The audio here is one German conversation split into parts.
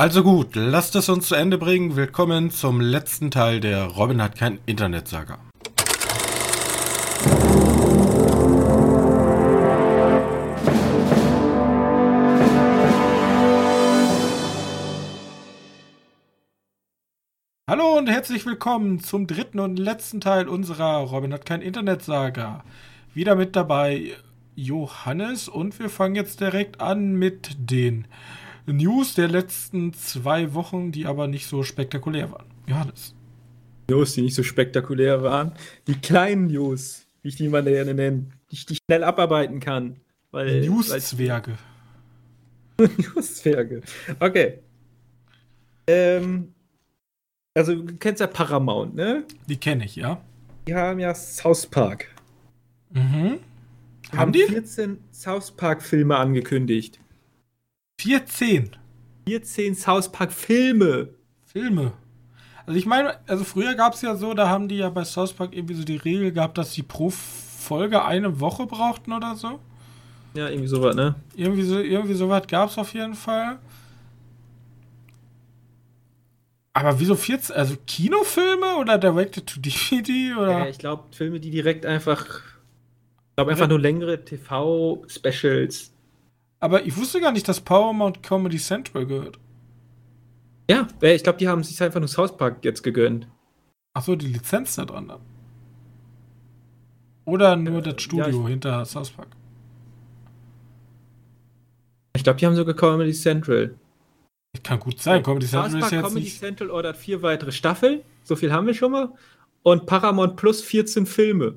Also gut, lasst es uns zu Ende bringen. Willkommen zum letzten Teil der Robin hat kein Internet-Saga. Hallo und herzlich willkommen zum dritten und letzten Teil unserer Robin hat kein Internet-Saga. Wieder mit dabei Johannes und wir fangen jetzt direkt an mit den News der letzten zwei Wochen, die aber nicht so spektakulär waren. Johannes. News, die nicht so spektakulär waren. Die kleinen News, wie ich die mal gerne nenne, die ich die schnell abarbeiten kann. News-Zwerge. News-Zwerge. Okay. Ähm, also, du kennst ja Paramount, ne? Die kenne ich, ja. Die haben ja South Park. Mhm. Die haben die? 14 South Park-Filme angekündigt. 14. 14 South Park-Filme. Filme. Also ich meine, also früher gab es ja so, da haben die ja bei South Park irgendwie so die Regel gehabt, dass sie pro Folge eine Woche brauchten oder so. Ja, irgendwie sowas, ne? Irgendwie so, irgendwie sowas gab es auf jeden Fall. Aber wieso 14? Also Kinofilme oder Directed to DVD? Oder? Ja, ich glaube, Filme, die direkt einfach. Ich glaube, einfach nur längere TV-Specials. Aber ich wusste gar nicht, dass Paramount Comedy Central gehört. Ja, ich glaube, die haben sich einfach nur South Park jetzt gegönnt. Achso, die Lizenz da dran dann. Oder nur äh, das Studio ja, hinter South Park. Ich glaube, die haben sogar Comedy Central. Kann gut sein. Comedy Central South Park ist jetzt Comedy nicht... Central ordert vier weitere Staffeln. So viel haben wir schon mal. Und Paramount Plus 14 Filme.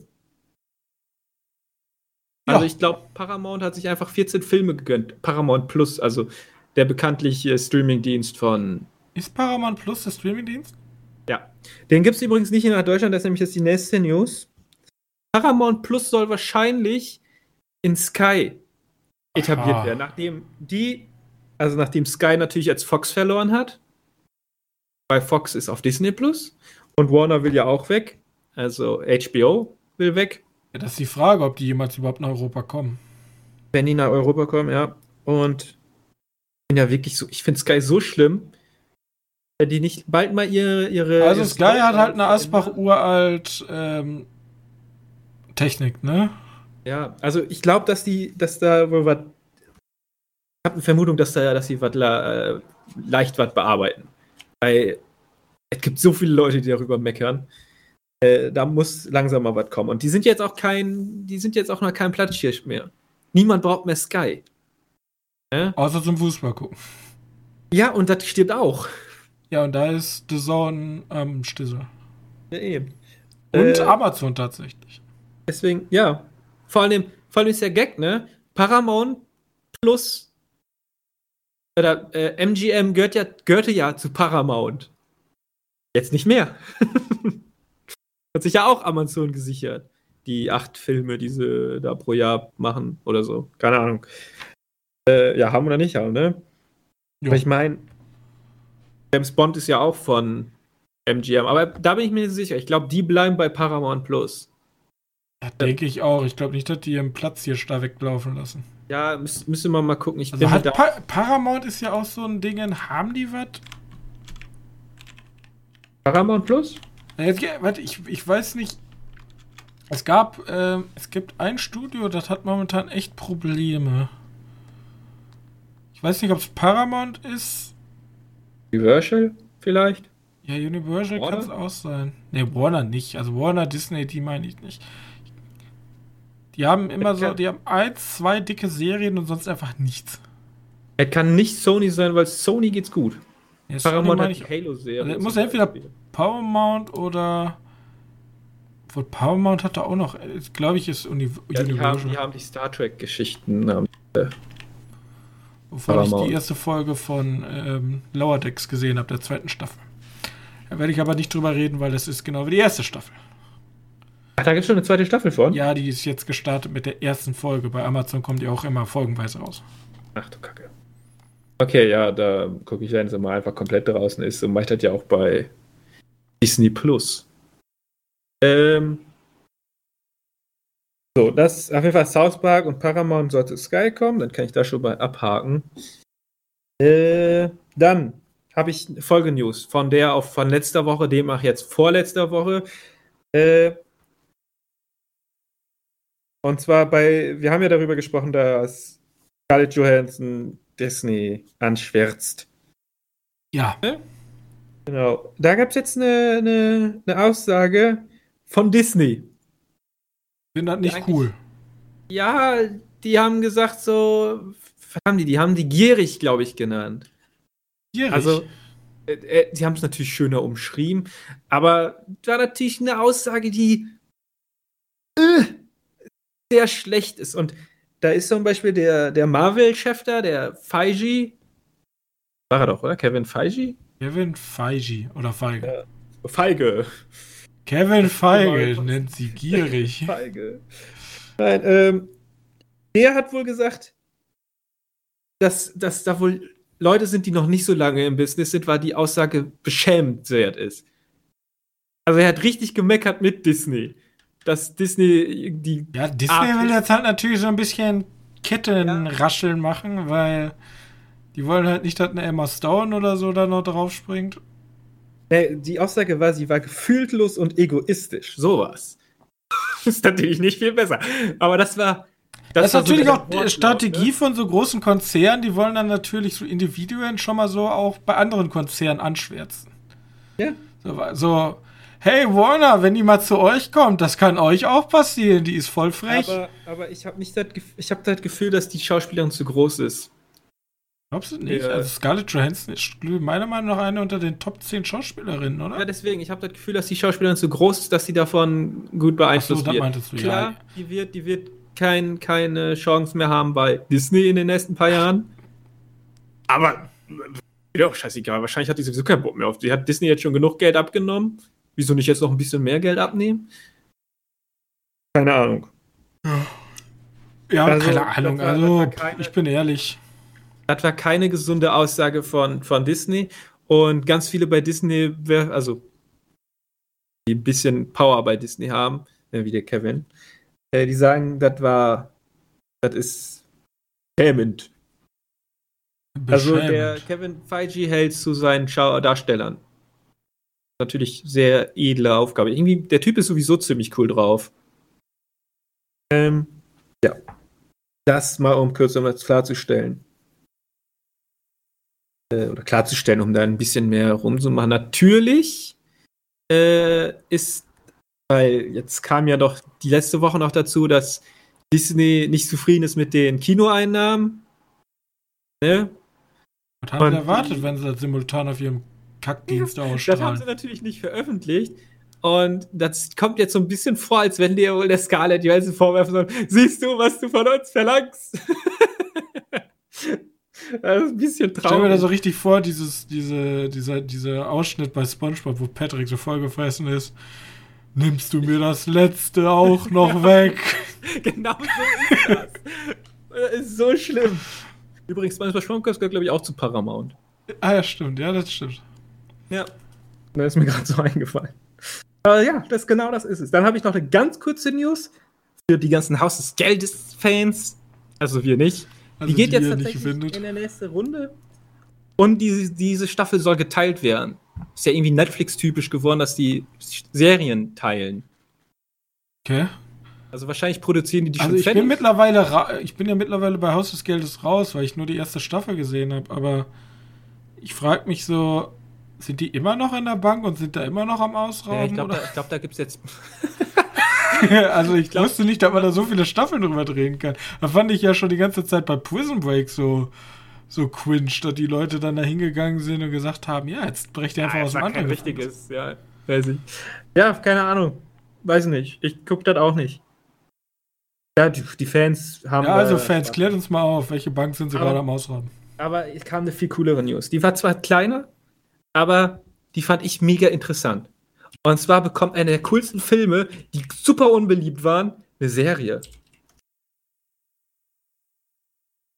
Ja. Also ich glaube, Paramount hat sich einfach 14 Filme gegönnt. Paramount Plus, also der bekanntliche Streamingdienst von. Ist Paramount Plus der Streamingdienst? Ja. Den gibt es übrigens nicht in Deutschland, das ist nämlich jetzt die nächste News. Paramount Plus soll wahrscheinlich in Sky etabliert Aha. werden, nachdem die, also nachdem Sky natürlich als Fox verloren hat. Weil Fox ist auf Disney Plus und Warner will ja auch weg. Also HBO will weg. Ja, das ist die Frage, ob die jemals überhaupt nach Europa kommen. Wenn die nach Europa kommen, ja. Und ich bin ja wirklich so, ich finde Sky so schlimm, wenn die nicht bald mal ihre. ihre also Sky hat halt eine Asbach uralt ähm, Technik, ne? Ja, also ich glaube, dass die, dass da wohl was. Ich habe eine Vermutung, dass da, dass sie was äh, leicht was bearbeiten. Weil es gibt so viele Leute, die darüber meckern. Äh, da muss langsam mal was kommen. Und die sind jetzt auch kein, die sind jetzt auch noch kein Platzhirsch mehr. Niemand braucht mehr Sky. Ja? Außer zum Fußball gucken. Ja, und das stirbt auch. Ja, und da ist The Zone ähm, Stissel. Ja, eben. Und äh, Amazon tatsächlich. Deswegen, ja. Vor allem, vor allem ist der Gag, ne? Paramount plus oder äh, MGM gehört ja, gehörte ja zu Paramount. Jetzt nicht mehr. Hat sich ja auch Amazon gesichert. Die acht Filme, die sie da pro Jahr machen oder so. Keine Ahnung. Äh, ja, haben oder nicht haben, ne? Jo. Aber ich meine, James Bond ist ja auch von MGM, aber da bin ich mir nicht sicher. Ich glaube, die bleiben bei Paramount Plus. Ja, denke ich auch. Ich glaube nicht, dass die ihren Platz hier da weglaufen lassen. Ja, müß, müssen wir mal gucken. Ich also hat pa Paramount ist ja auch so ein Ding. Haben die was? Paramount Plus? Jetzt, warte, ich, ich weiß nicht. Es gab, äh, es gibt ein Studio, das hat momentan echt Probleme. Ich weiß nicht, ob es Paramount ist. Universal vielleicht? Ja, Universal kann es auch sein. Ne, Warner nicht. Also Warner, Disney, die meine ich nicht. Die haben immer so, die haben ein, zwei dicke Serien und sonst einfach nichts. Es kann nicht Sony sein, weil Sony geht's gut. Ja, Paramount hat die Halo-Serie. Also muss entweder Paramount oder. Wohl Paramount hat da auch noch, glaube ich, ist Uni ja, die haben, die haben die Star Trek-Geschichten. Äh, Wovon ich die erste Folge von ähm, Lower Decks gesehen habe, der zweiten Staffel. Da werde ich aber nicht drüber reden, weil das ist genau wie die erste Staffel. Ach, da gibt es schon eine zweite Staffel von? Ja, die ist jetzt gestartet mit der ersten Folge. Bei Amazon kommt die auch immer folgenweise raus. Ach du Kacke. Okay, ja, da gucke ich, wenn es mal einfach komplett draußen ist. Und mache ich das ja auch bei Disney Plus. Ähm, so, das auf jeden Fall South Park und Paramount sollte Sky kommen, dann kann ich da schon mal abhaken. Äh, dann habe ich Folge-News von der auf von letzter Woche, demnach jetzt vorletzter Woche. Äh, und zwar bei, wir haben ja darüber gesprochen, dass Scarlett Johansson Disney anschwärzt. Ja. Genau. Da gab es jetzt eine, eine, eine Aussage von Disney. Bin das nicht cool. Ja, die haben gesagt so, was haben die? Die haben die gierig, glaube ich, genannt. Gierig. Also, äh, äh, sie haben es natürlich schöner umschrieben, aber war natürlich eine Aussage, die äh, sehr schlecht ist. Und da ist zum Beispiel der, der Marvel-Chef da, der Feige. War er doch, oder? Kevin Feige? Kevin Feige oder Feige. Feige. Kevin Feige nennt sie gierig. Feige. Nein, ähm, der hat wohl gesagt, dass, dass da wohl Leute sind, die noch nicht so lange im Business sind, weil die Aussage beschämenswert ist. Also er hat richtig gemeckert mit Disney. Dass Disney die. Ja, Disney Ah, will jetzt halt natürlich so ein bisschen Kettenrascheln machen, weil die wollen halt nicht, dass eine Emma Stone oder so da noch drauf springt. Nee, die Aussage war, sie war gefühltlos und egoistisch. Sowas. ist natürlich nicht viel besser. Aber das war. Das, ist war so natürlich auch die Wortlaut, Strategie ne? von so großen Konzernen, die wollen dann natürlich so Individuen schon mal so auch bei anderen Konzernen anschwärzen. Ja. So, so hey Warner, wenn die mal zu euch kommt, das kann euch auch passieren, die ist voll frech. Aber, aber ich habe nicht das, ich hab das Gefühl, dass die Schauspielerin zu groß ist. Glaubst du nicht? Ja. Also Scarlett Johansson ist meiner Meinung nach eine unter den Top 10 Schauspielerinnen, oder? Ja, deswegen, ich habe das Gefühl, dass die Schauspielerin zu groß ist, dass sie davon gut Ach so, beeinflusst das wird. meintest du, Klar, ja. die wird, die wird kein, keine Chance mehr haben bei Disney in den nächsten paar Jahren. Aber ja, scheißegal, wahrscheinlich hat die sowieso keinen Bock mehr auf. Die hat Disney jetzt schon genug Geld abgenommen. Wieso nicht jetzt noch ein bisschen mehr Geld abnehmen? Keine Ahnung. Ja, Also, keine Ahnung. Also, keine- ich bin ehrlich. Das war keine gesunde Aussage von, von Disney. Und ganz viele bei Disney, also die ein bisschen Power bei Disney haben, äh, wie der Kevin, äh, die sagen, das war, das ist schämend. Also der. Kevin Feige hält zu seinen Darstellern. Natürlich sehr edle Aufgabe. Irgendwie, der Typ ist sowieso ziemlich cool drauf. Ähm, ja. Das mal um kurz um das klarzustellen. Äh, oder klarzustellen, um da ein bisschen mehr rumzumachen. Natürlich äh, ist, weil jetzt kam ja doch die letzte Woche noch dazu, dass Disney nicht zufrieden ist mit den Kinoeinnahmen. Ne? Was haben sie und- erwartet, wenn sie das simultan auf ihrem Kackdienst Das haben ausstrahlen? sie natürlich nicht veröffentlicht. Und das kommt jetzt so ein bisschen vor, als wenn dir wohl der Scarlett Johansson vorwerfen soll, siehst du, was du von uns verlangst? das ist ein bisschen Ich stell mir da so traurig. richtig vor, dieses, diese, dieser, dieser Ausschnitt bei Spongebob, wo Patrick so vollgefressen ist. Nimmst du mir das letzte auch noch weg? genau so ist das. Das ist so schlimm. Übrigens, manchmal Schwammkopf gehört, glaube ich, auch zu Paramount. ah ja, stimmt, ja, das stimmt. Ja. Da ist mir gerade so eingefallen. Aber ja, das genau das ist es. Dann habe ich noch eine ganz kurze News für die ganzen Haus des Geldes-Fans. Also wir nicht. Also die geht die jetzt tatsächlich in der nächsten Runde. Und diese, diese Staffel soll geteilt werden. Ist ja irgendwie Netflix-typisch geworden, dass die Serien teilen. Okay. Also wahrscheinlich produzieren die die Also schon ich bin mittlerweile ich bin ja mittlerweile bei Haus des Geldes raus, weil ich nur die erste Staffel gesehen habe, aber ich frage mich so, sind die immer noch in der Bank und sind da immer noch am Ja, Ausrauben? ich glaube, da, glaub, da gibt es jetzt. also ich glaub- wusste nicht, dass man da so viele Staffeln drüber drehen kann. Da fand ich ja schon die ganze Zeit bei Prison Break so, so cringe, dass die Leute dann da hingegangen sind und gesagt haben, ja, jetzt brecht ihr einfach Ja, aus dem anderen. richtiges, ja. Weiß ich. Ja, keine Ahnung. Weiß nicht. Ich gucke das auch nicht. Ja, die, die Fans haben. Ja, also äh, Fans, klärt uns mal auf, welche Bank sind sie Aber- gerade am Ausrauben? Aber es kam eine viel coolere News. Die war zwar kleiner, aber die fand ich mega interessant. Und zwar bekommt einer der coolsten Filme, die super unbeliebt waren, eine Serie.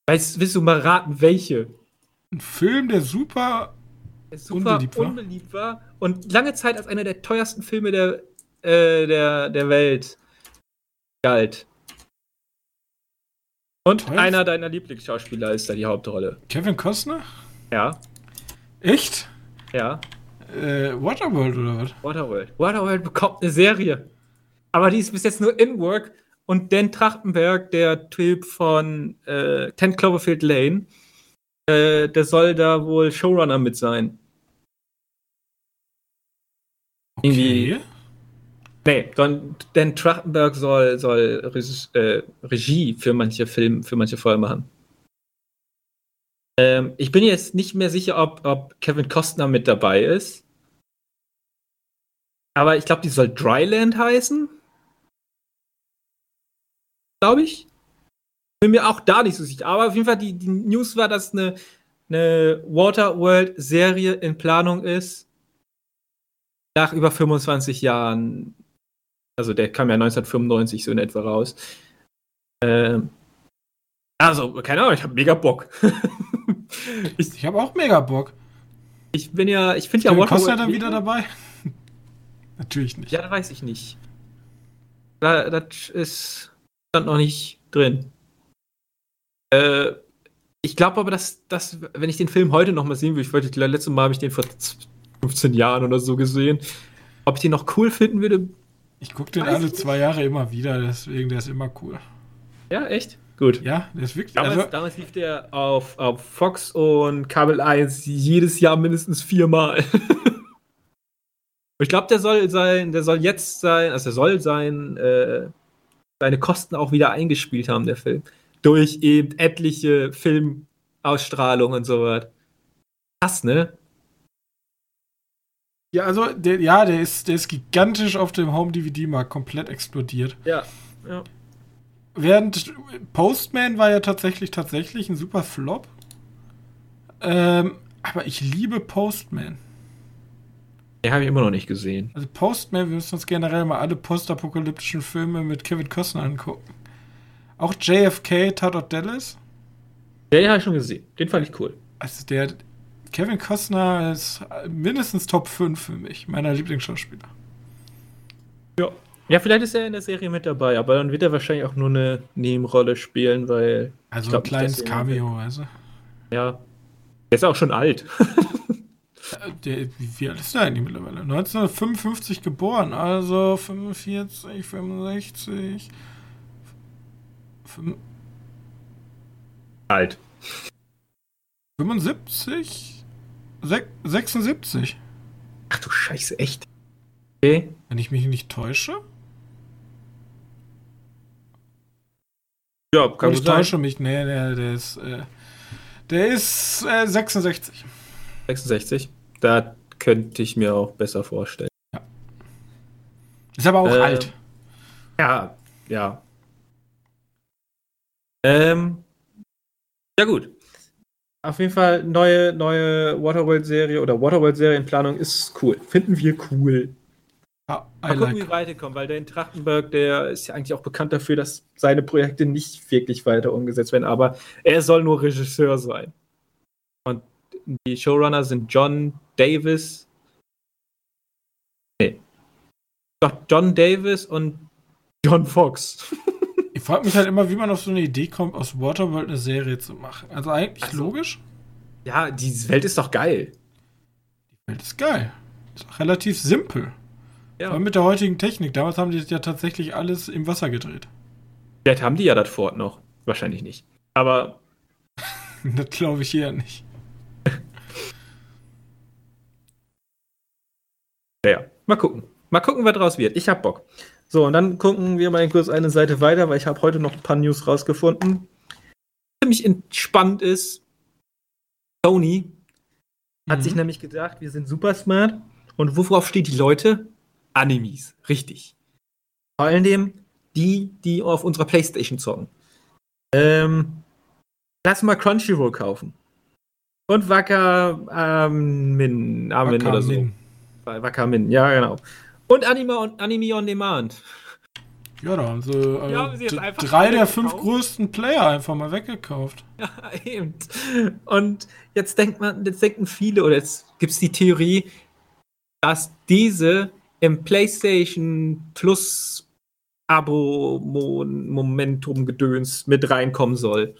Weißt, willst du mal raten, welche? Ein Film, der super Der super Unbeliebt war? unbeliebt war und lange Zeit als einer der teuersten Filme der, äh, der, der Welt galt. Und Teuerst? einer deiner Lieblingsschauspieler ist da die Hauptrolle. Kevin Costner? Ja. Echt? Ja. Äh, Waterworld oder was? Waterworld. Waterworld bekommt eine Serie. Aber die ist bis jetzt nur in Work. Und Dan Trachtenberg, der Typ von äh, 10 Cloverfield Lane, äh, der soll da wohl Showrunner mit sein. Irgendwie- Okay. Nee, dann, Dan Trachtenberg soll, soll Regie, äh, Regie für manche Filme, für manche Folgen machen. Ähm, ich bin jetzt nicht mehr sicher, ob, ob Kevin Costner mit dabei ist. Aber ich glaube, die soll Dryland heißen. Glaube ich. Bin mir auch da nicht so sicher. Aber auf jeden Fall, die, die News war, dass eine, eine Waterworld-Serie in Planung ist. Nach über 25 Jahren. Also der kam ja 1995 so in etwa raus. Ähm, also, keine Ahnung, ich habe mega Bock. ich, Ich habe auch mega Bock. ich bin ja, ich finde ja Waterworld dann mega- wieder dabei? Natürlich nicht. Ja, das weiß ich nicht. Da, das ist stand noch nicht drin. Äh, ich glaube aber, dass, dass, wenn ich den Film heute noch mal sehen würde, ich wollte, das letzte Mal habe ich den vor 15 Jahren oder so gesehen, ob ich den noch cool finden würde. Ich gucke den alle zwei Jahre immer wieder, deswegen der ist immer cool. Ja, echt? Gut. Ja, der ist wirklich. Damals, Also, damals lief der auf, auf Fox und Kabel 1 jedes Jahr mindestens viermal. Ich glaube, der soll sein, der soll jetzt sein, also er soll sein, äh, seine Kosten auch wieder eingespielt haben, der Film. Durch eben etliche Filmausstrahlungen und so was. Krass, ne? ja, also der, ja, der ist, der ist gigantisch auf dem Home-DVD-Markt komplett explodiert. Ja. ja. Während Postman war ja tatsächlich tatsächlich ein super Flop. Ähm, aber ich liebe Postman. Den habe ich immer noch nicht gesehen. Also Postman, wir müssen uns generell mal alle postapokalyptischen Filme mit Kevin Costner angucken. Auch JFK, Tatort Dallas. Ja, den habe ich schon gesehen. Den fand ich cool. Also der Kevin Costner ist mindestens Top 5 für mich, meiner Lieblingsschauspieler. Ja. Ja, vielleicht ist er in der Serie mit dabei, aber dann wird er wahrscheinlich auch nur eine Nebenrolle spielen, weil, Also glaub ein kleines Cameo, also. ja, er ist auch schon alt. Äh, Der, wie, alt ist der eigentlich mittlerweile? 1955 geboren, also 45, 65. fünf- alt. 75? Sech- 76? Ach du Scheiße, echt? Okay. Wenn ich mich nicht täusche? Ja, Kann ich täusche mich? Nee, der, der ist, äh, der ist äh, 66. 66. Da könnte ich mir auch besser vorstellen. Ist aber auch Ähm, alt. Ja, ja. Ähm, ja gut. Auf jeden Fall neue, neue Waterworld-Serie oder Waterworld-Serie in Planung ist cool. Finden wir cool. Ja, I Mal gucken, wie like. weiterkommen, weil der in Trachtenberg, der ist ja eigentlich auch bekannt dafür, dass seine Projekte nicht wirklich weiter umgesetzt werden, aber er soll nur Regisseur sein. Und die Showrunner sind John Davis. Nee. Doch, John Davis und John Fox. Ich frage mich halt immer, wie man auf so eine Idee kommt, aus Waterworld eine Serie zu machen. Also eigentlich Ach so. logisch. Ja, die Welt ist doch geil. Die Welt ist geil. Ist auch relativ simpel. Ja. Aber mit der heutigen Technik. Damals haben die das ja tatsächlich alles im Wasser gedreht. Vielleicht haben die ja das Fort noch. Wahrscheinlich nicht. Aber das glaube ich eher nicht. Naja, mal gucken. Mal gucken, was draus wird. Ich hab Bock. So, und dann gucken wir mal kurz eine Seite weiter, weil ich habe heute noch ein paar News rausgefunden. Ziemlich entspannt ist, Sony hat Mhm. sich nämlich gedacht, wir sind super smart. Und worauf steht die Leute? Animes. Richtig. Vor allem die, die auf unserer Playstation zocken. Ähm, lass mal Crunchyroll kaufen. Und Wacker ähm, Min, Amin oder so. Wakamin, ja, genau. Und Anime on, Anime on Demand. Ja, da haben sie, äh, Ja, haben sie jetzt d- einfach drei der fünf gekauft? größten Player einfach mal weggekauft. Ja, eben. Und jetzt denkt man, jetzt denken viele, oder jetzt gibt es die Theorie, dass diese im PlayStation Plus Abo-Momentum-Gedöns mit reinkommen soll.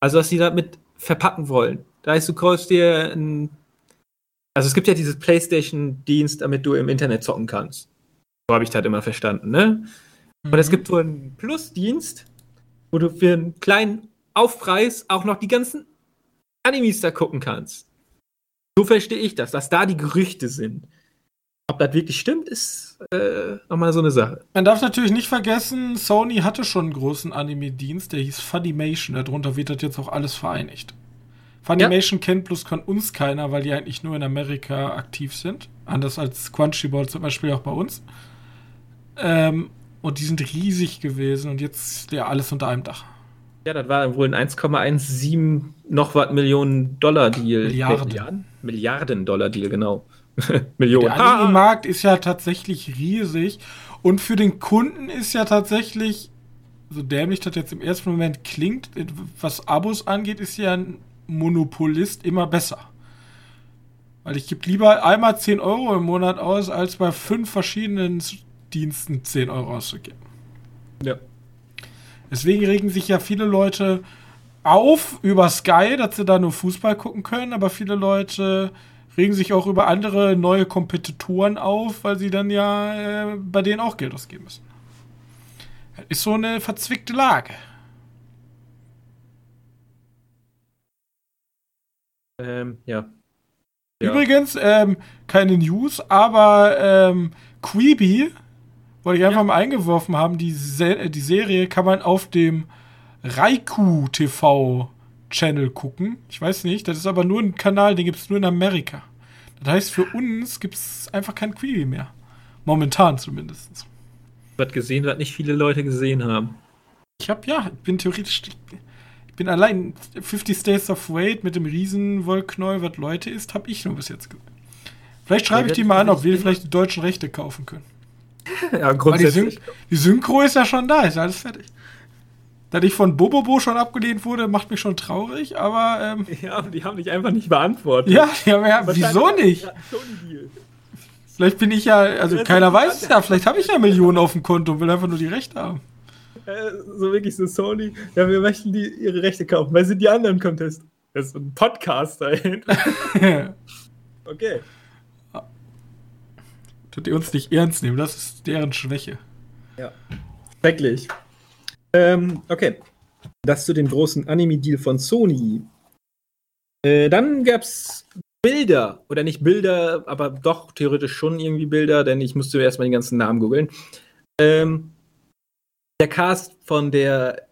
Also, dass sie da mit verpacken wollen. Da heißt, du kaufst dir ein. Also es gibt ja dieses PlayStation-Dienst, damit du im Internet zocken kannst. So habe ich das immer verstanden, ne? Und es Mhm. gibt wohl einen Plus-Dienst, wo du für einen kleinen Aufpreis auch noch die ganzen Animes da gucken kannst. So verstehe ich das, dass da die Gerüchte sind. Ob das wirklich stimmt, ist äh, nochmal so eine Sache. Man darf natürlich nicht vergessen, Sony hatte schon einen großen Anime-Dienst, der hieß Funimation. Darunter wird das jetzt auch alles vereinigt. Funimation kennt bloß kann uns keiner, weil die eigentlich nur in Amerika aktiv sind. Anders als Crunchyroll zum Beispiel auch bei uns. Ähm, und die sind riesig gewesen und jetzt ja alles unter einem Dach. Ja, das war wohl ein 1,17 noch was Millionen Dollar Deal. Milliarden. Milliarden, Milliarden Dollar Deal, genau. Millionen. Der Anime-Markt ist ja tatsächlich riesig und für den Kunden ist ja tatsächlich, so dämlich das jetzt im ersten Moment klingt, was Abos angeht, ist ja ein Monopolist immer besser. Weil ich gebe lieber einmal 10 Euro im Monat aus, als bei fünf verschiedenen Diensten 10 Euro auszugeben. Ja. Deswegen regen sich ja viele Leute auf über Sky, dass sie da nur Fußball gucken können, aber viele Leute regen sich auch über andere neue Kompetitoren auf, weil sie dann ja äh, bei denen auch Geld ausgeben müssen. Das ist so eine verzwickte Lage. Ähm, ja. Ja. Übrigens, ähm, keine News, aber ähm, Queeby, wollte ich einfach mal eingeworfen haben, die, Se äh, die Serie kann man auf dem Raiku TV Channel gucken. Ich weiß nicht, das ist aber nur ein Kanal, den gibt es nur in Amerika. Das heißt, für uns gibt es einfach kein Queeby mehr. Momentan zumindest. Was gesehen, was nicht viele Leute gesehen haben. Ich hab ja, ich bin theoretisch. Ich bin allein 50 States of Wait mit dem Riesenwollknäuel, was Leute ist, habe ich nur bis jetzt gesehen. Vielleicht schreibe ich die mal an, ob wir vielleicht die deutschen Rechte kaufen können. Ja, Weil die, Syn die Synchro ist ja schon da, ist alles fertig. Da ich von Bobobo schon abgelehnt wurde, macht mich schon traurig, aber ähm, Ja, die haben dich einfach nicht beantwortet. ja, ja, ja wieso nicht? Vielleicht bin ich ja, also Ja, keiner das- weiß es ja, vielleicht habe ich ja Millionen auf dem Konto und will einfach nur die Rechte haben. Äh, so wirklich so Sony. Ja, wir möchten die ihre Rechte kaufen. Weil sind die anderen Contest? Das ist ein Podcast dahinter. Okay. Tut ihr uns nicht ernst nehmen, das ist deren Schwäche. Ja. Schrecklich. Ähm, okay. Das zu dem großen Anime-Deal von Sony. Äh, dann gab's Bilder. Oder nicht Bilder, aber doch theoretisch schon irgendwie Bilder, denn ich musste erstmal die ganzen Namen googeln. Ähm, der Cast von der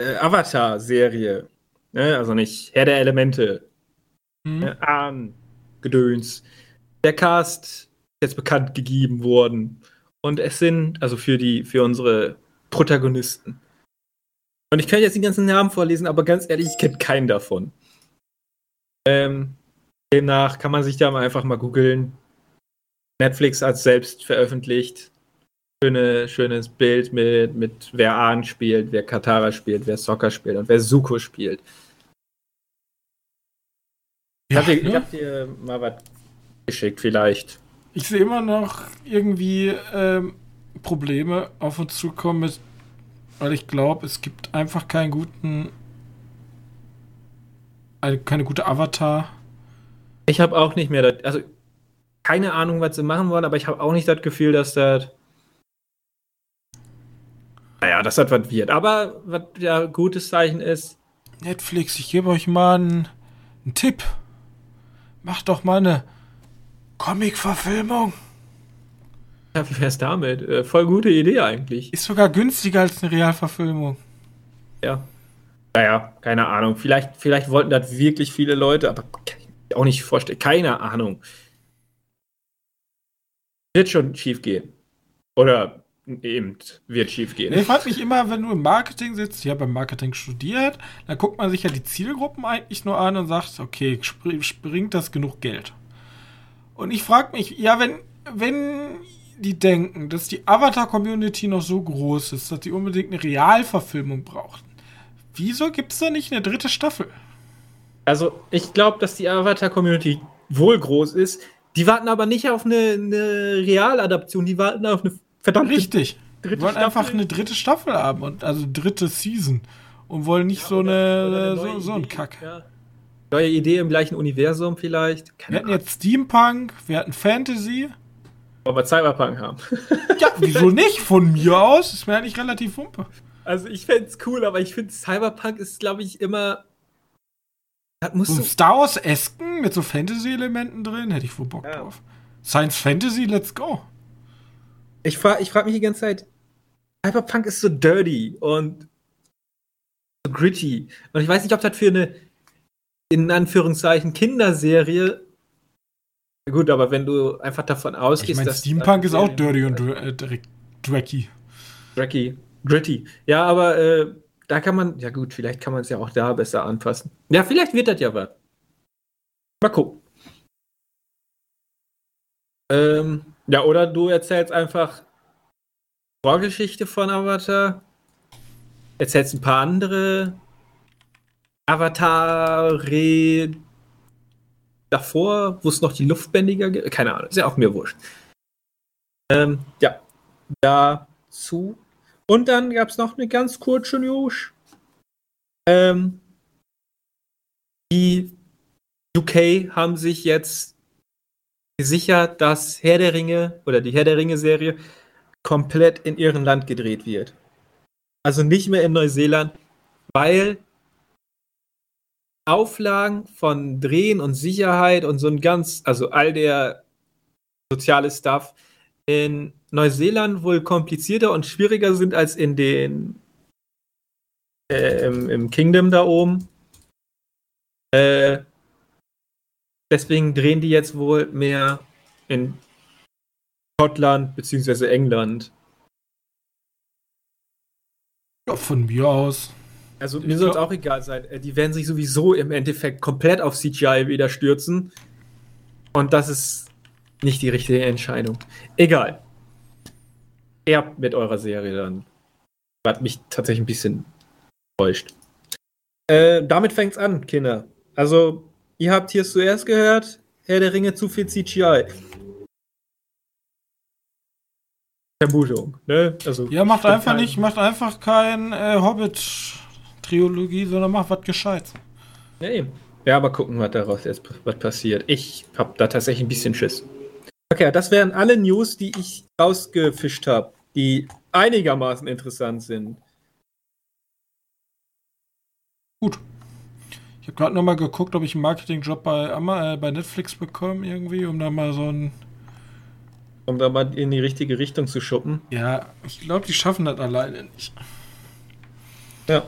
äh, Avatar-Serie. Ne? Also nicht Herr der Elemente. Hm? Ne? Ahn, Gedöns. Der Cast ist jetzt bekannt gegeben worden. Und es sind, also für die, für unsere Protagonisten. Und ich kann jetzt die ganzen Namen vorlesen, aber ganz ehrlich, ich kenne keinen davon. Ähm, demnach kann man sich da mal einfach mal googeln. Netflix hat selbst veröffentlicht. Schöne, schönes Bild mit, mit wer Ahn spielt, wer Katara spielt, wer Soccer spielt und wer Suko spielt. Ich hab dir, ne? hab dir mal was geschickt, vielleicht. Ich sehe immer noch irgendwie ähm, Probleme auf uns zukommen, mit, weil ich glaube, es gibt einfach keinen guten, eine, keine gute Avatar. Ich habe auch nicht mehr, das, also keine Ahnung, was sie machen wollen, aber ich habe auch nicht das Gefühl, dass das. Naja, dass das was wird. Aber was ja gutes Zeichen ist, Netflix, ich gebe euch mal einen, einen Tipp. Macht doch mal eine Comic-Verfilmung. Ja, wie wär's damit? Äh, voll gute Idee eigentlich. Ist sogar günstiger als eine Realverfilmung. Ja. Naja, keine Ahnung. Vielleicht, vielleicht wollten das wirklich viele Leute, aber kann ich auch nicht vorstellen. Keine Ahnung. Wird schon schief gehen. Oder eben wird schief gehen. Ich frage mich immer, wenn du im Marketing sitzt, ich habe beim Marketing studiert, dann guckt man sich ja die Zielgruppen eigentlich nur an und sagt, okay, spr springt das genug Geld? Und ich frage mich, ja, wenn, wenn die denken, dass die Avatar-Community noch so groß ist, dass die unbedingt eine Realverfilmung brauchen, wieso gibt es da nicht eine dritte Staffel? Also, ich glaube, dass die Avatar-Community wohl groß ist. Die warten aber nicht auf eine, eine Realadaption, die warten auf eine verdammte Richtig. dritte Wir wollen Staffel. einfach eine dritte Staffel haben und also dritte Season. und wollen nicht Ja, so eine, oder so, so ein. Kack. Ja. Neue Idee im gleichen Universum vielleicht. Wir Keine hatten jetzt Steampunk, wir hatten Fantasy. Ob wir Cyberpunk haben. Ja, wieso nicht? Von mir aus ist mir eigentlich relativ wumpe. Also ich fände es cool, aber ich finde Cyberpunk ist, glaube ich, immer. Das musst So. Star Wars-Esken mit so Fantasy-Elementen drin, hätte ich wohl Bock Ja. drauf. Science Fantasy, let's go. Ich frage ich frag mich die ganze Zeit. Cyberpunk ist so dirty und so gritty. Und ich weiß nicht, ob das für eine, in Anführungszeichen, Kinderserie. Gut, aber wenn du einfach davon ausgehst, Ich meine, dass. Steampunk ist auch dirty und äh, dr- dracky. Gritty. Gritty. Ja, aber äh, da kann man, ja gut, vielleicht kann man es ja auch da besser anpassen. Ja, vielleicht wird das ja was. Mal gucken. Ähm, ja, oder du erzählst einfach Vorgeschichte von Avatar. Erzählst ein paar andere Avatar-Re davor, wo es noch die Luftbändiger gibt. Keine Ahnung, ist ja auch mir wurscht. Ähm, ja, dazu. Und dann gab es noch eine ganz kurze News. Ähm, die UK haben sich jetzt gesichert, dass Herr der Ringe oder die Herr der Ringe-Serie komplett in ihrem Land gedreht wird. Also nicht mehr in Neuseeland, weil Auflagen von Drehen und Sicherheit und so ein ganz, also all der soziale Stuff in Neuseeland wohl komplizierter und schwieriger sind als in den äh, im, im Kingdom da oben. Äh, deswegen drehen die jetzt wohl mehr in Schottland bzw. England. Ja, von mir aus. Also mir soll es auch egal sein. Äh, Die werden sich sowieso im Endeffekt komplett auf CGI wieder stürzen. Und das ist nicht die richtige Entscheidung. Egal. Erbt mit eurer Serie dann. Was mich tatsächlich ein bisschen täuscht. Äh, damit fängt's an, Kinder. Also, ihr habt hier zuerst gehört, Herr der Ringe zu viel CGI. Vermutung, ne? Also, Ja, macht einfach kein- nicht, macht einfach kein äh, Hobbit-Trilogie, sondern macht was Gescheites. Ja, eben. Ja, aber gucken, was daraus jetzt was passiert. Ich habe da tatsächlich ein bisschen Schiss. Okay, das wären alle News, die ich rausgefischt habe, die einigermaßen interessant sind. Gut. Ich habe gerade nochmal geguckt, ob ich einen Marketingjob bei, Amma, äh, bei Netflix bekomme, irgendwie, um da mal so ein. Um da mal in die richtige Richtung zu schuppen. Ja, ich glaube, die schaffen das alleine nicht. Ja.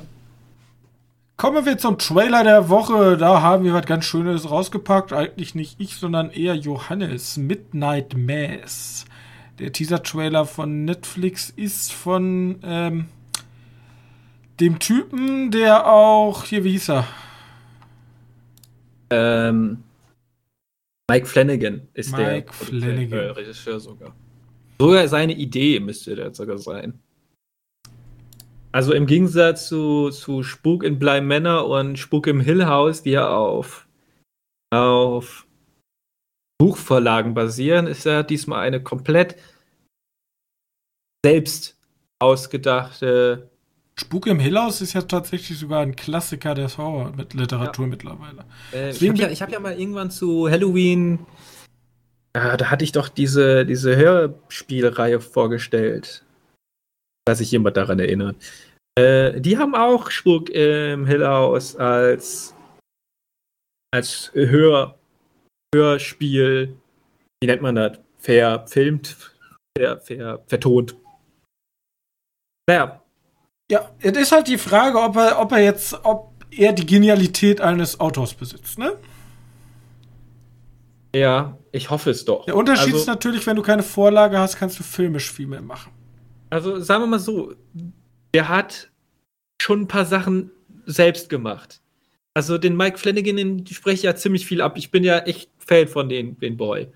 Kommen wir zum Trailer der Woche. Da haben wir was ganz Schönes rausgepackt. Eigentlich nicht ich, sondern eher Johannes. Midnight Mass. Der Teaser-Trailer von Netflix ist von ähm, dem Typen, der auch. Hier, wie hieß er? Ähm, Mike Flanagan ist der Mike Flanagan. äh, Regisseur sogar. Sogar seine Idee müsste das sogar sein. Also im Gegensatz zu, zu Spuk in Bly Manor und Spuk im Hill House, die ja auf, auf Buchvorlagen basieren, ist ja diesmal eine komplett selbst ausgedachte Spuk im Hillhaus ist ja tatsächlich sogar ein Klassiker der Horror mit Literatur mittlerweile. Äh, ich habe ja, ich hab ja mal irgendwann zu Halloween, äh, da hatte ich doch diese, diese Hörspielreihe vorgestellt. Dass sich jemand daran erinnert. Äh, die haben auch Spuk im Hill House als, als Hör, Hörspiel, wie nennt man das? Verfilmt, ver, ver, vertont. Naja, Ja, es ist halt die Frage, ob er, ob er jetzt, ob er die Genialität eines Autors besitzt, ne? ja, ich hoffe es doch. Der Unterschied Also- ist natürlich, wenn du keine Vorlage hast, kannst du filmisch viel mehr machen. Also sagen wir mal so, der hat schon ein paar Sachen selbst gemacht. Also den Mike Flanagan, den spreche ich ja ziemlich viel ab. Ich bin ja echt Fan von den, den Boy.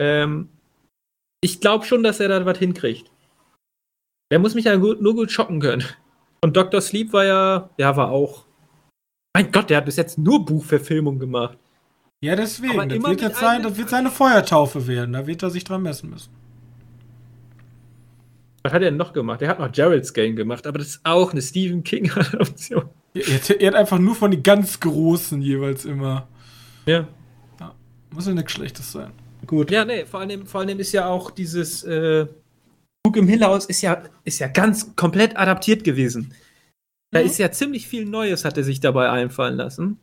Ähm, ich glaube schon, dass er da was hinkriegt. Der muss mich ja gut, nur gut schocken können. Und Dr. Sleep war ja, ja, war auch. Mein Gott, der hat bis jetzt nur Buchverfilmung gemacht. Ja, deswegen. Das wird jetzt sein, das wird seine Feuertaufe werden. Da wird er sich dran messen müssen. Was hat er denn noch gemacht? Er hat noch Gerald's Game gemacht, aber das ist auch eine Stephen King-Adaption. Er, er, hat einfach nur von den ganz Großen jeweils immer. Ja. ja. Muss ja nichts Schlechtes sein. Gut. Ja, nee, vor allem, vor allem ist ja auch dieses äh, Bug im Hillhaus ist ja, ist ja ganz komplett adaptiert gewesen. Da mhm. ist ja ziemlich viel Neues, hat er sich dabei einfallen lassen.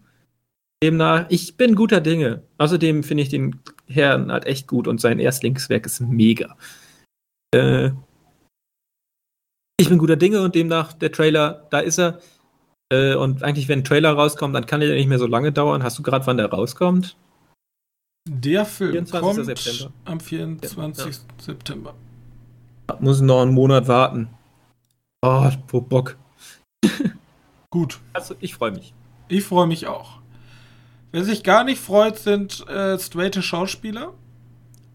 Demnach, ich bin guter Dinge. Außerdem finde ich den Herrn halt echt gut und sein Erstlingswerk ist mega. Äh, ich bin guter Dinge und demnach der Trailer, da ist er. Äh, und eigentlich, wenn ein Trailer rauskommt, dann kann der nicht mehr so lange dauern. Hast du gerade, wann der rauskommt? Der Film kommt September. am 24. Ja. September. Muss noch einen Monat warten. Oh, Bock. Gut. Also, ich freue mich. Ich freue mich auch. Wer sich gar nicht freut, sind äh, straighte Schauspieler.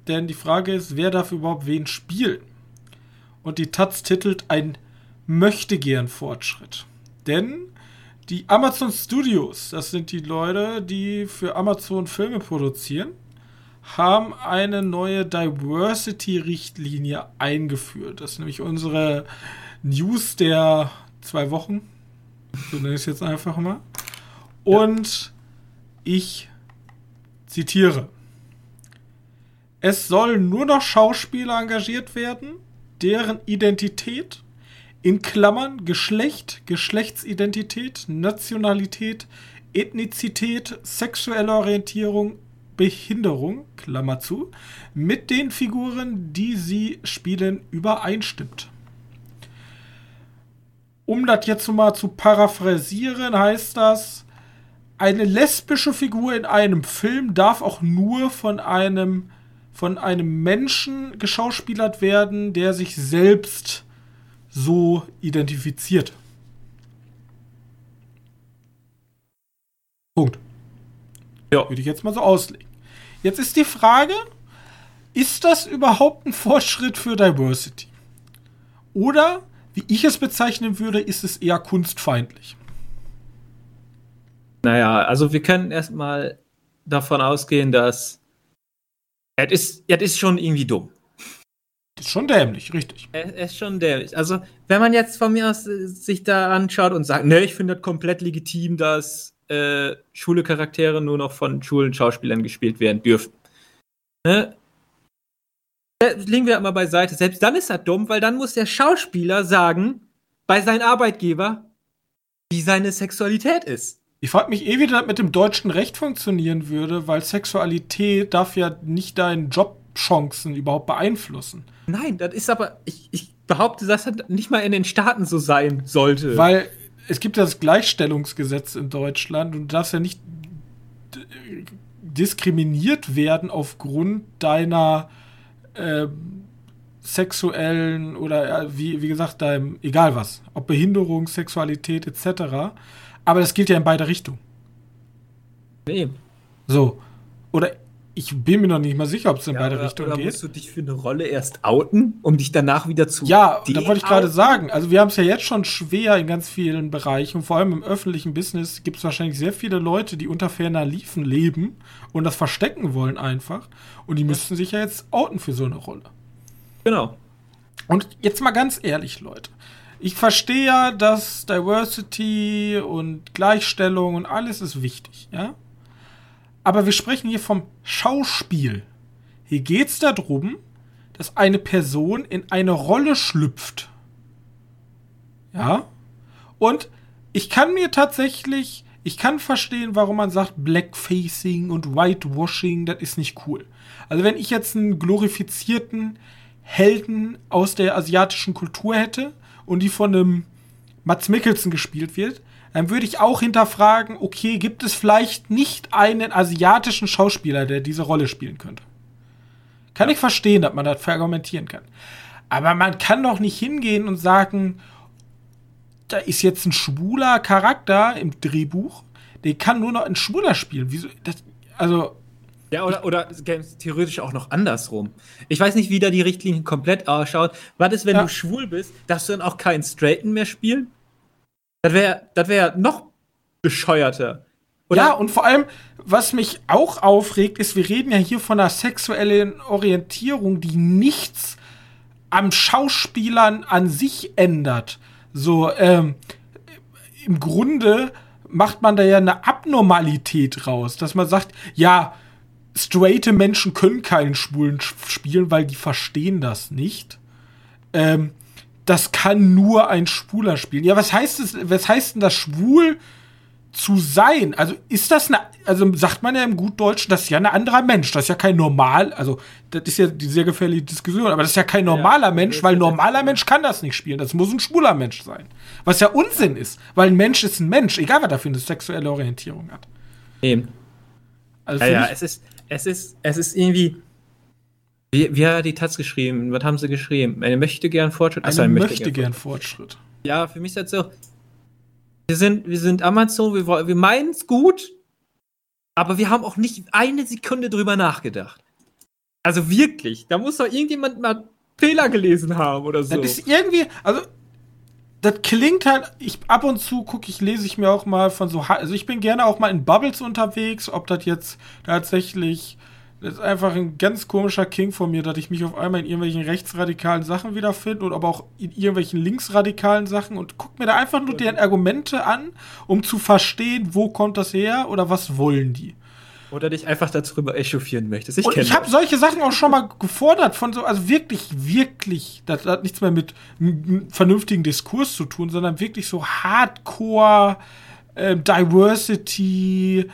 Denn die Frage ist, wer darf überhaupt wen spielen? Und die Taz titelt ein möchtegern Fortschritt. Denn die Amazon Studios, das sind die Leute, die für Amazon Filme produzieren, haben eine neue Diversity-Richtlinie eingeführt. Das ist nämlich unsere News der zwei Wochen. So nenne ich es jetzt einfach mal. Und ich zitiere. Es sollen nur noch Schauspieler engagiert werden, deren Identität in Klammern Geschlecht, Geschlechtsidentität, Nationalität, Ethnizität, sexuelle Orientierung, Behinderung, Klammer zu, mit den Figuren, die sie spielen, übereinstimmt. Um das jetzt mal zu paraphrasieren, heißt das, eine lesbische Figur in einem Film darf auch nur von einem von einem Menschen geschauspielert werden, der sich selbst so identifiziert. Punkt. Ja. Würde ich jetzt mal so auslegen. Jetzt ist die Frage, ist das überhaupt ein Fortschritt für Diversity? Oder, wie ich es bezeichnen würde, ist es eher kunstfeindlich? Naja, also wir können erstmal davon ausgehen, dass es ist, es ist schon irgendwie dumm. Das ist schon dämlich, richtig. Es ist schon dämlich. Also, wenn man jetzt von mir aus äh, sich da anschaut und sagt, ne, ich finde das komplett legitim, dass äh, schwule Charaktere nur noch von schwulen Schauspielern gespielt werden dürfen. Ne? Legen wir das mal beiseite. Selbst dann ist das dumm, weil dann muss der Schauspieler sagen, bei seinem Arbeitgeber, wie seine Sexualität ist. Ich frage mich eh, wie das mit dem deutschen Recht funktionieren würde, weil Sexualität darf ja nicht deine Jobchancen überhaupt beeinflussen. Nein, das ist aber, ich, ich behaupte, dass das nicht mal in den Staaten so sein sollte. Weil es gibt ja das Gleichstellungsgesetz in Deutschland und du darfst ja nicht diskriminiert werden aufgrund deiner äh, sexuellen oder äh, wie, wie gesagt, deinem, egal was, ob Behinderung, Sexualität etc. Aber das gilt ja in beide Richtungen. Nee. So. Oder ich bin mir noch nicht mal sicher, ob es in ja, beide oder, Richtungen oder geht. Musst du dich für eine Rolle erst outen, um dich danach wieder zu. Ja, da wollte ich gerade sagen. Also, wir haben es ja jetzt schon schwer in ganz vielen Bereichen. Vor allem im öffentlichen Business gibt es wahrscheinlich sehr viele Leute, die unter ferner Liefen leben und das verstecken wollen einfach. Und die ja. müssten sich ja jetzt outen für so eine Rolle. Genau. Und jetzt mal ganz ehrlich, Leute. Ich verstehe ja, dass Diversity und Gleichstellung und alles ist wichtig, ja? Aber wir sprechen hier vom Schauspiel. Hier geht es darum, dass eine Person in eine Rolle schlüpft. Ja? Und ich kann mir tatsächlich, ich kann verstehen, warum man sagt, Blackfacing und Whitewashing, das ist nicht cool. Also wenn ich jetzt einen glorifizierten Helden aus der asiatischen Kultur hätte, und die von einem Mats Mikkelsen gespielt wird, dann würde ich auch hinterfragen, okay, gibt es vielleicht nicht einen asiatischen Schauspieler, der diese Rolle spielen könnte? Kann ich verstehen, dass man das verargumentieren kann. Aber man kann doch nicht hingehen und sagen, da ist jetzt ein schwuler Charakter im Drehbuch, der kann nur noch ein Schwuler spielen. Wieso? Das, also, ja, oder, oder theoretisch auch noch andersrum. Ich weiß nicht, wie da die Richtlinie komplett ausschaut. Was ist, wenn ja. du schwul bist? Darfst du dann auch keinen Straighten mehr spielen? Das wäre das wär noch bescheuerter. Oder? Ja, und vor allem, was mich auch aufregt, ist, wir reden ja hier von einer sexuellen Orientierung, die nichts am Schauspielern an sich ändert. So, ähm, im Grunde macht man da ja eine Abnormalität raus, dass man sagt, ja, straighte Menschen können keinen Schwulen spielen, weil die verstehen das nicht. Ähm, das kann nur ein Schwuler spielen. Ja, was heißt es, was heißt denn das schwul zu sein? Also ist das eine, also sagt man ja im Gutdeutschen, das ist ja ein anderer Mensch. Das ist ja kein normal, also das ist ja die sehr gefährliche Diskussion, aber das ist ja kein normaler ja, Mensch, weil normaler Mensch kann das nicht spielen. Das muss ein schwuler Mensch sein. Was ja Unsinn ist, weil ein Mensch ist ein Mensch, egal was er für eine sexuelle Orientierung hat. Eben. Also ja, ja, es ist, es ist, es ist irgendwie. Wie, wie hat die Taz geschrieben? Was haben sie geschrieben? Eine möchte gern Fortschritt. Achso, eine möchte, möchte gern Fortschritt. Ja, für mich ist das so. Wir sind, wir sind Amazon, wir, wir meinen es gut, aber wir haben auch nicht eine Sekunde drüber nachgedacht. Also wirklich, da muss doch irgendjemand mal Fehler gelesen haben oder so. Das ist irgendwie, also das klingt halt, ich ab und zu gucke ich, lese ich mir auch mal von so, also ich bin gerne auch mal in Bubbles unterwegs, ob das jetzt tatsächlich, das ist einfach ein ganz komischer King von mir, dass ich mich auf einmal in irgendwelchen rechtsradikalen Sachen wiederfinde und aber auch in irgendwelchen linksradikalen Sachen und guck mir da einfach nur deren Argumente an, um zu verstehen, wo kommt das her oder was wollen die. Oder dich einfach darüber echauffieren möchtest. Ich, ich habe solche Sachen auch schon mal gefordert von so, also wirklich, wirklich, das hat nichts mehr mit vernünftigen Diskurs zu tun, sondern wirklich so Hardcore äh, Diversity.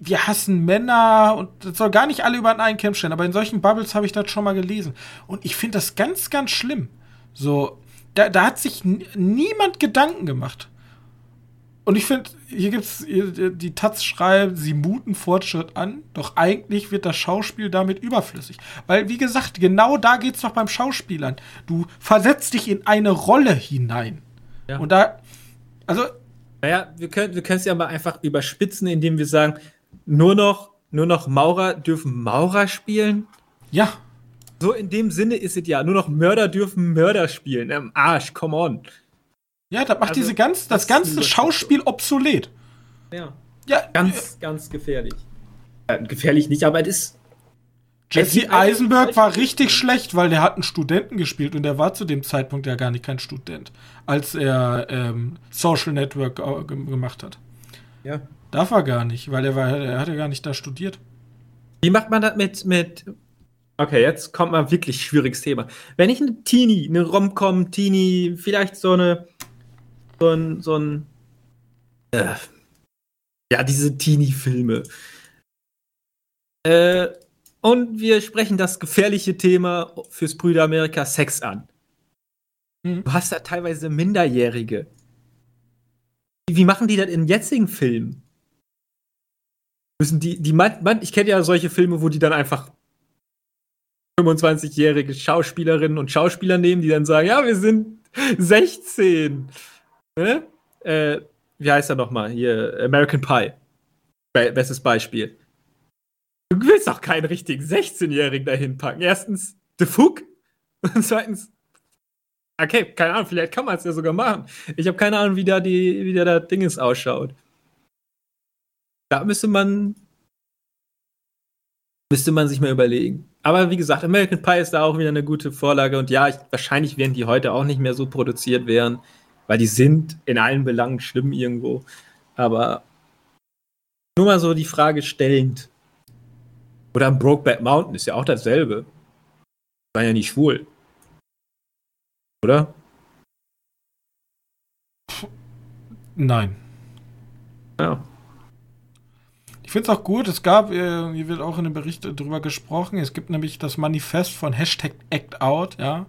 Wir hassen Männer und das soll gar nicht alle über einen Camp stellen, aber in solchen Bubbles habe ich das schon mal gelesen. Und ich finde das ganz, ganz schlimm. So, da, da hat sich niemand Gedanken gemacht. Und ich finde, hier gibt's die Taz schreibt, sie muten Fortschritt an, doch eigentlich wird das Schauspiel damit überflüssig. Weil, wie gesagt, genau da geht's doch beim Schauspielern. Du versetzt dich in eine Rolle hinein. Ja. Und da, also. Naja, wir können wir es ja mal einfach überspitzen, indem wir sagen, nur noch, nur noch Maurer dürfen Maurer spielen. Ja. So in dem Sinne ist es ja, nur noch Mörder dürfen Mörder spielen. Im Arsch, come on. Ja, das macht also, diese ganz, das, das ganze Schauspiel obsolet. Ja. Ja. Ganz, ganz gefährlich. Äh, gefährlich nicht, aber es ist. Jesse Eisenberg war richtig schlecht, weil der hat einen Studenten gespielt und der war zu dem Zeitpunkt ja gar nicht kein Student, als er ähm, Social Network äh, gemacht hat. Ja. Darf er gar nicht, weil er, war, er hat ja gar nicht da studiert. Wie macht man das mit, mit Okay, jetzt kommt mal wirklich schwieriges Thema. Wenn ich eine Teenie, eine Romcom, Teenie, vielleicht so eine so ein, so ein äh, ja, diese Teenie-Filme. Äh, und wir sprechen das gefährliche Thema fürs Brüder Amerika Sex an. Mhm. Du hast da teilweise Minderjährige. Wie machen die das in jetzigen Filmen? Müssen die, die man, man, ich kenne ja solche Filme, wo die dann einfach 25-jährige Schauspielerinnen und Schauspieler nehmen, die dann sagen, ja, wir sind 16 ne? Äh, wie heißt er nochmal? Hier, American Pie. Be bestes Beispiel. Du willst doch keinen richtigen 16-Jährigen dahin packen. Erstens, the fuck? Und zweitens, okay, keine Ahnung, vielleicht kann man es ja sogar machen. Ich habe keine Ahnung, wie da die, wie da das Dinges ausschaut. Da müsste man, müsste man sich mal überlegen. Aber wie gesagt, American Pie ist da auch wieder eine gute Vorlage und ja, ich, wahrscheinlich werden die heute auch nicht mehr so produziert werden weil die sind in allen Belangen schlimm irgendwo. Aber nur mal so die Frage stellend. Oder Brokeback Mountain ist ja auch dasselbe. War ja nicht schwul. Oder? Nein. Ja. Ich finde es auch gut, es gab, äh, hier wird auch in dem Bericht drüber gesprochen, es gibt nämlich das Manifest von Hashtag Act Out, ja.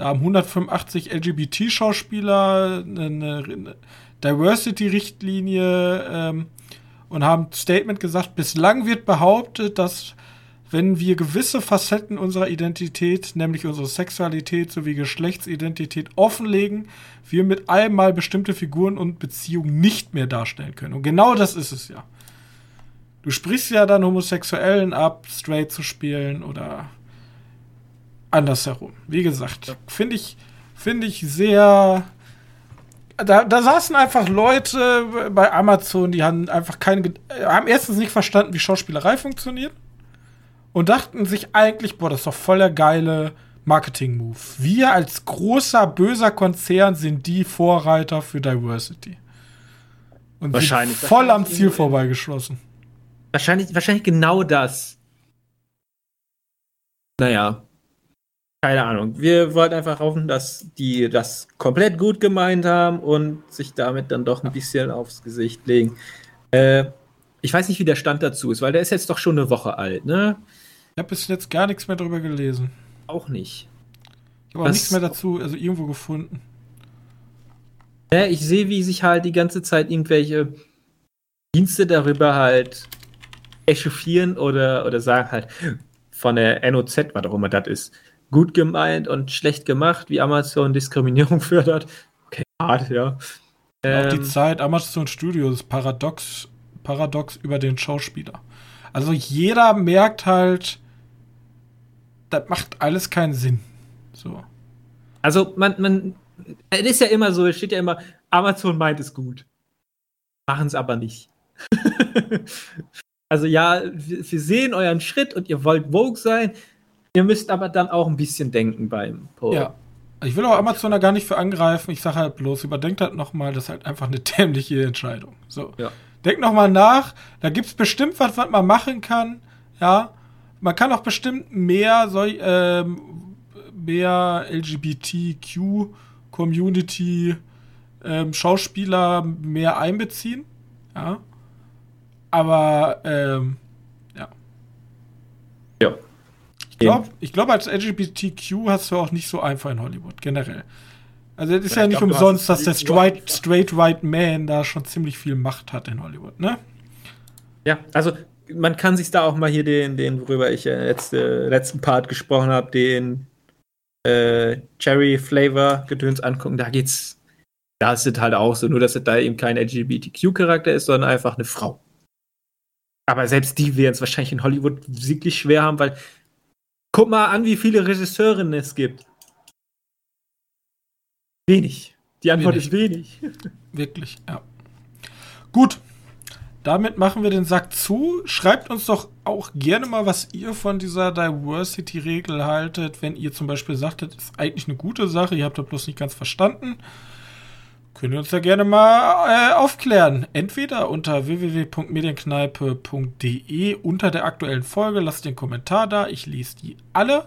Da haben 185 LGBT-Schauspieler eine, Diversity-Richtlinie ähm, und haben Statement gesagt, bislang wird behauptet, dass wenn wir gewisse Facetten unserer Identität, nämlich unsere Sexualität sowie Geschlechtsidentität offenlegen, wir mit einmal bestimmte Figuren und Beziehungen nicht mehr darstellen können. Und genau das ist es ja. Du sprichst ja dann Homosexuellen ab, straight zu spielen oder andersherum. Wie gesagt, ja. finde ich, finde ich sehr. Da, da saßen einfach Leute bei Amazon, die haben einfach keine, haben erstens nicht verstanden, wie Schauspielerei funktioniert und dachten sich eigentlich, boah, das ist doch voll der geile Marketing-Move. Wir als großer, böser Konzern sind die Vorreiter für Diversity. Und Wahrscheinlich. sind voll am Wahrscheinlich Ziel in- vorbeigeschossen. Wahrscheinlich, wahrscheinlich genau das. Naja. Keine Ahnung. Wir wollten einfach hoffen, dass die das komplett gut gemeint haben und sich damit dann doch ein bisschen aufs Gesicht legen. Äh, ich weiß nicht, wie der Stand dazu ist, weil der ist jetzt doch schon eine Woche alt, ne? Ich habe bis jetzt gar nichts mehr darüber gelesen. Auch nicht. Ich habe auch nichts mehr dazu, also irgendwo gefunden. Ja, ich sehe, wie sich halt die ganze Zeit irgendwelche Dienste darüber halt echauffieren oder, oder sagen halt von der NOZ, was auch immer das ist, gut gemeint und schlecht gemacht, wie Amazon Diskriminierung fördert. Okay, hart, ja. auch Ähm, die Zeit Amazon Studios Paradox, Paradox über den Schauspieler. Also jeder merkt halt, das macht alles keinen Sinn. So. also man, man, es ist ja immer so, es steht ja immer, Amazon meint es gut. Machen es aber nicht. also ja, wir, wir sehen euren Schritt und ihr wollt Vogue sein. Ihr müsst aber dann auch ein bisschen denken beim Post. Ja. Ich will auch Amazon da gar nicht für angreifen. Ich sage halt bloß, überdenkt halt nochmal, das ist halt einfach eine dämliche Entscheidung. So. Ja. Denkt nochmal nach. Da gibt es bestimmt was, was man machen kann. Ja. Man kann auch bestimmt mehr, soll, ähm, mehr LGBTQ-Community ähm, Schauspieler mehr einbeziehen. Ja. Aber, ähm, ja. Ja. Ich glaube, ich glaub, als LGBTQ hast du auch nicht so einfach in Hollywood, generell. Also es ist ja, Ja, ich nicht glaub, umsonst, dass der straight, straight White Man da schon ziemlich viel Macht hat in Hollywood, ne? Ja, also man kann sich da auch mal hier den, den worüber ich äh, letzte, letzten Part gesprochen habe, den äh, Cherry Flavor Gedöns angucken. Da geht's, da ist es halt auch so, nur dass es da eben kein LGBTQ-Charakter ist, sondern einfach eine Frau. Aber selbst die werden es wahrscheinlich in Hollywood wirklich schwer haben, weil guck mal an, wie viele Regisseurinnen es gibt. Wenig. Die Antwort Wenig. ist wenig. Wirklich, ja. Gut. Damit machen wir den Sack zu. Schreibt uns doch auch gerne mal, was ihr von dieser Diversity-Regel haltet. Wenn ihr zum Beispiel sagt, das ist eigentlich eine gute Sache, ihr habt das bloß nicht ganz verstanden. Könnt ihr uns ja gerne mal äh, aufklären. Entweder unter www.medienkneipe.de unter der aktuellen Folge. Lasst den Kommentar da. Ich lese die alle.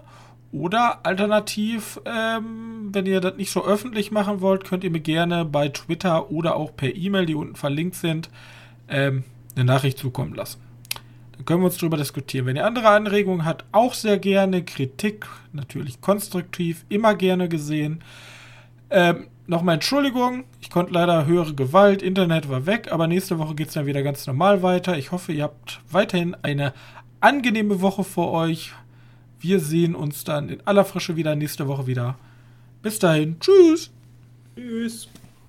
Oder alternativ, ähm, wenn ihr das nicht so öffentlich machen wollt, könnt ihr mir gerne bei Twitter oder auch per E-Mail, die unten verlinkt sind, ähm, eine Nachricht zukommen lassen. Dann können wir uns darüber diskutieren. Wenn ihr andere Anregungen habt, auch sehr gerne. Kritik, natürlich konstruktiv, immer gerne gesehen. Ähm, Nochmal Entschuldigung, ich konnte leider höhere Gewalt, Internet war weg, aber nächste Woche geht es dann wieder ganz normal weiter. Ich hoffe, ihr habt weiterhin eine angenehme Woche vor euch. Wir sehen uns dann in aller Frische wieder nächste Woche wieder. Bis dahin, tschüss. Tschüss.